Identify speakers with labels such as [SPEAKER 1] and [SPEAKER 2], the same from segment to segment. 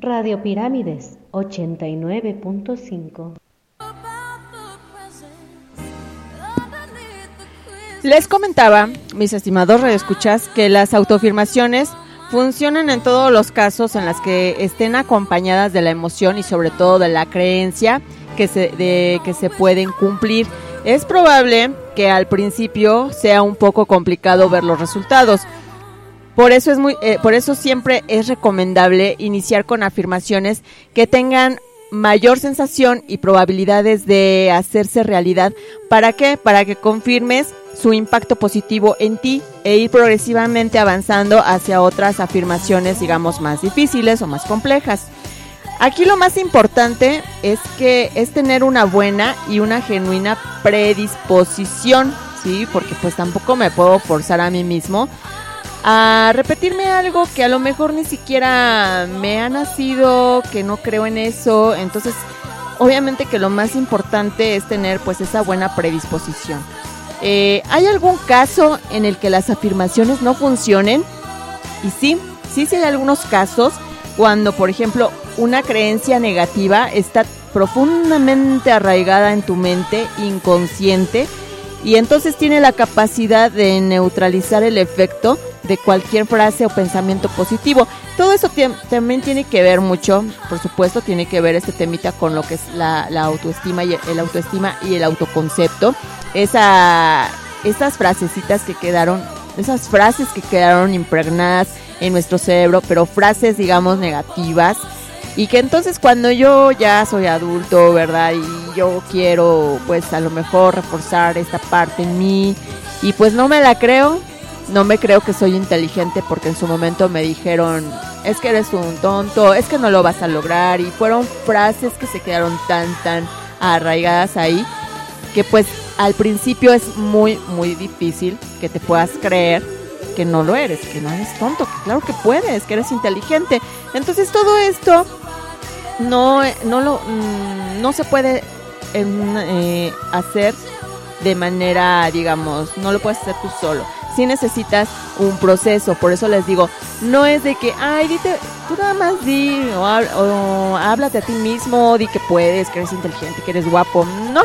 [SPEAKER 1] Radio Pirámides 89.5
[SPEAKER 2] Les comentaba, mis estimados radioescuchas, que las autoafirmaciones funcionan en todos los casos en las que estén acompañadas de la emoción y sobre todo de la creencia que se, de que se pueden cumplir. Es probable que al principio sea un poco complicado ver los resultados. Por eso es muy, eh, por eso siempre es recomendable iniciar con afirmaciones que tengan mayor sensación y probabilidades de hacerse realidad. ¿Para qué? Para que confirmes su impacto positivo en ti e ir progresivamente avanzando hacia otras afirmaciones, digamos, más difíciles o más complejas. Aquí lo más importante es que es tener una buena y una genuina predisposición, ¿sí? Porque pues tampoco me puedo forzar a mí mismo a repetirme algo que a lo mejor ni siquiera me ha nacido, que no creo en eso. Entonces, obviamente que lo más importante es tener pues esa buena predisposición. Eh, ¿Hay algún caso en el que las afirmaciones no funcionen? Y sí, sí, sí hay algunos casos cuando, por ejemplo, una creencia negativa está profundamente arraigada en tu mente inconsciente y entonces tiene la capacidad de neutralizar el efecto de cualquier frase o pensamiento positivo. Todo eso también tiene que ver mucho, por supuesto, tiene que ver este temita con lo que es la, autoestima y el, autoestima y el autoconcepto. Esa, esas frasecitas que quedaron, esas frases que quedaron impregnadas en nuestro cerebro, pero frases, digamos, negativas. Y que entonces cuando yo ya soy adulto, ¿verdad? Y yo quiero, pues a lo mejor reforzar esta parte en mí, y pues no me la creo, no me creo que soy inteligente porque en su momento me dijeron, es que eres un tonto, es que no lo vas a lograr. Y fueron frases que se quedaron tan, tan arraigadas ahí, que pues al principio es muy, muy difícil que te puedas creer que no lo eres, que no eres tonto, claro que puedes, que eres inteligente. Entonces todo esto no, no, lo, mm, no se puede eh, hacer de manera, digamos, no lo puedes hacer tú solo sí necesitas un proceso. Por eso les digo, no es de que, ay, dite, tú nada más di o, háblate a ti mismo, di que puedes, que eres inteligente, que eres guapo. No,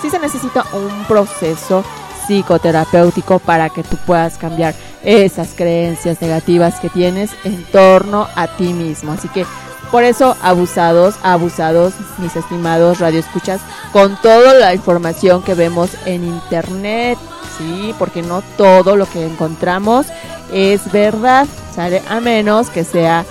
[SPEAKER 2] sí se necesita un proceso psicoterapéutico para que tú puedas cambiar esas creencias negativas que tienes en torno a ti mismo. Así que por eso, abusados, abusados, mis estimados radioescuchas, con toda la información que vemos en internet, ¿sí? Porque no todo lo que encontramos es verdad, ¿sale? A menos que sea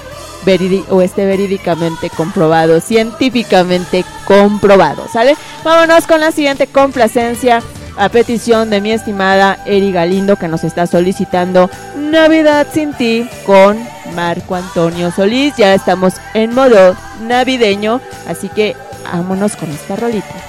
[SPEAKER 2] o esté verídicamente comprobado, científicamente comprobado, ¿sale? Vámonos con la siguiente complacencia a petición de mi estimada Eri Galindo que nos está solicitando Navidad sin ti con Marco Antonio Solís. Ya estamos en modo navideño, así que vámonos con esta rolita.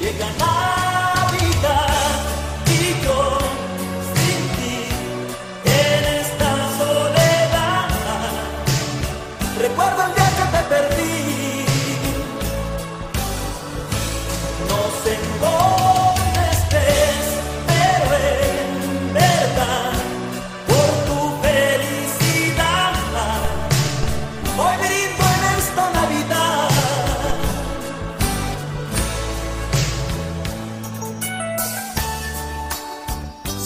[SPEAKER 3] Llega Navidad y yo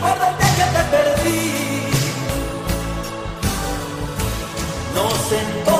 [SPEAKER 3] Día que te perdí. No sé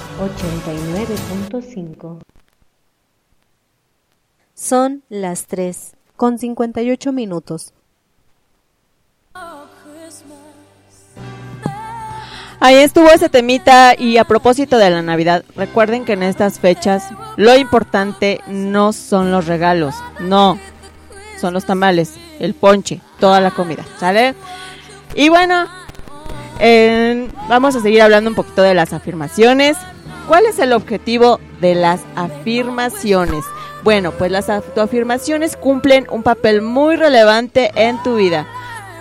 [SPEAKER 1] 89.5
[SPEAKER 4] Son las 3 con 58 minutos.
[SPEAKER 2] Ahí estuvo ese temita y a propósito de la Navidad, recuerden que en estas fechas lo importante no son los regalos, no, son los tamales, el ponche, toda la comida, ¿sale? Y bueno, eh, vamos a seguir hablando un poquito de las afirmaciones. ¿Cuál es el objetivo de las afirmaciones? Bueno, pues las autoafirmaciones cumplen un papel muy relevante en tu vida.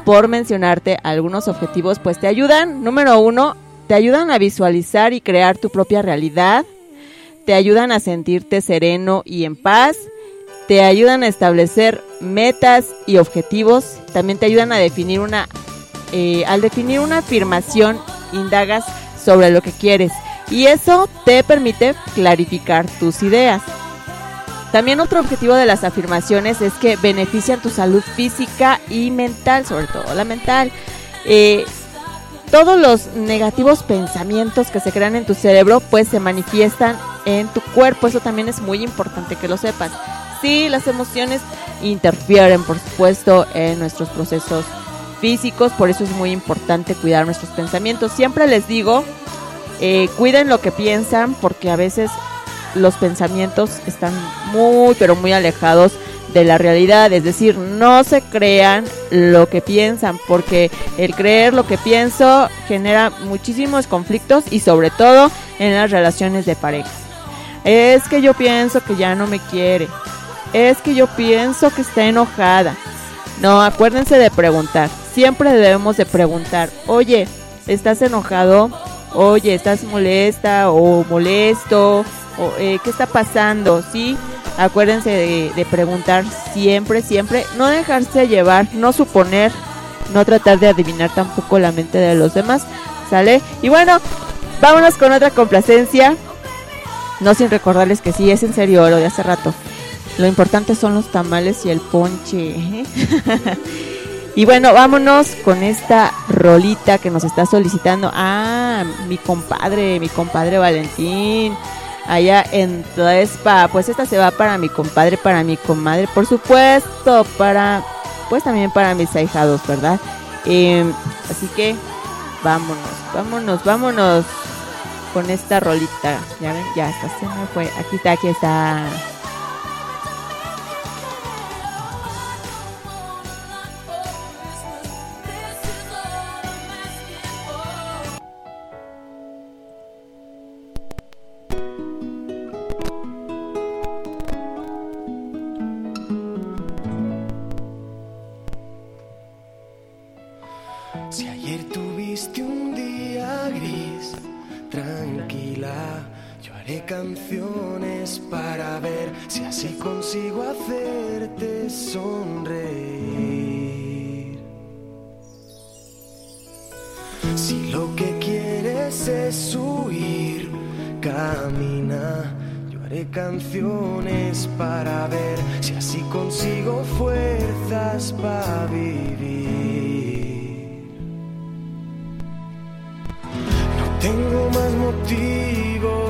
[SPEAKER 2] Por mencionarte algunos objetivos, pues te ayudan, número uno, te ayudan a visualizar y crear tu propia realidad, te ayudan a sentirte sereno y en paz, te ayudan a establecer metas y objetivos, también te ayudan a definir una, eh, al definir una afirmación, indagas sobre lo que quieres y eso te permite clarificar tus ideas. También otro objetivo de las afirmaciones es que benefician tu salud física y mental, sobre todo la mental. Eh, todos los negativos pensamientos que se crean en tu cerebro pues se manifiestan en tu cuerpo, eso también es muy importante que lo sepas. Sí, las emociones interfieren por supuesto en nuestros procesos físicos, por eso es muy importante cuidar nuestros pensamientos. Siempre les digo, eh, cuiden lo que piensan porque a veces los pensamientos están muy pero muy alejados de la realidad, es decir, no se crean lo que piensan, porque el creer lo que pienso genera muchísimos conflictos y sobre todo en las relaciones de pareja. Es que yo pienso que ya no me quiere, es que yo pienso que está enojada. No, acuérdense de preguntar, siempre debemos de preguntar, oye, ¿estás enojado? Oye, ¿estás molesta o molesto? O, eh, ¿Qué está pasando? ¿Sí? Acuérdense de, preguntar siempre, siempre. No dejarse llevar, no suponer, no tratar de adivinar tampoco la mente de los demás. ¿Sale? Y bueno, vámonos con otra complacencia. No sin recordarles que sí, es en serio lo de hace rato. Lo importante son los tamales y el ponche. ¿eh? y bueno, vámonos con esta rolita que nos está solicitando. Ah, mi compadre, mi compadre Valentín allá en Tlaespa. Pues esta se va para mi compadre, para mi comadre, por supuesto, para, pues también para mis ahijados, ¿verdad? Eh, así que vámonos, vámonos, vámonos. con esta rolita. Ya ven, ya está, se me fue. Aquí está, aquí está.
[SPEAKER 5] Si consigo hacerte sonreír. Si lo que quieres es huir, camina. Yo haré canciones para ver si así consigo fuerzas para vivir. No tengo más motivos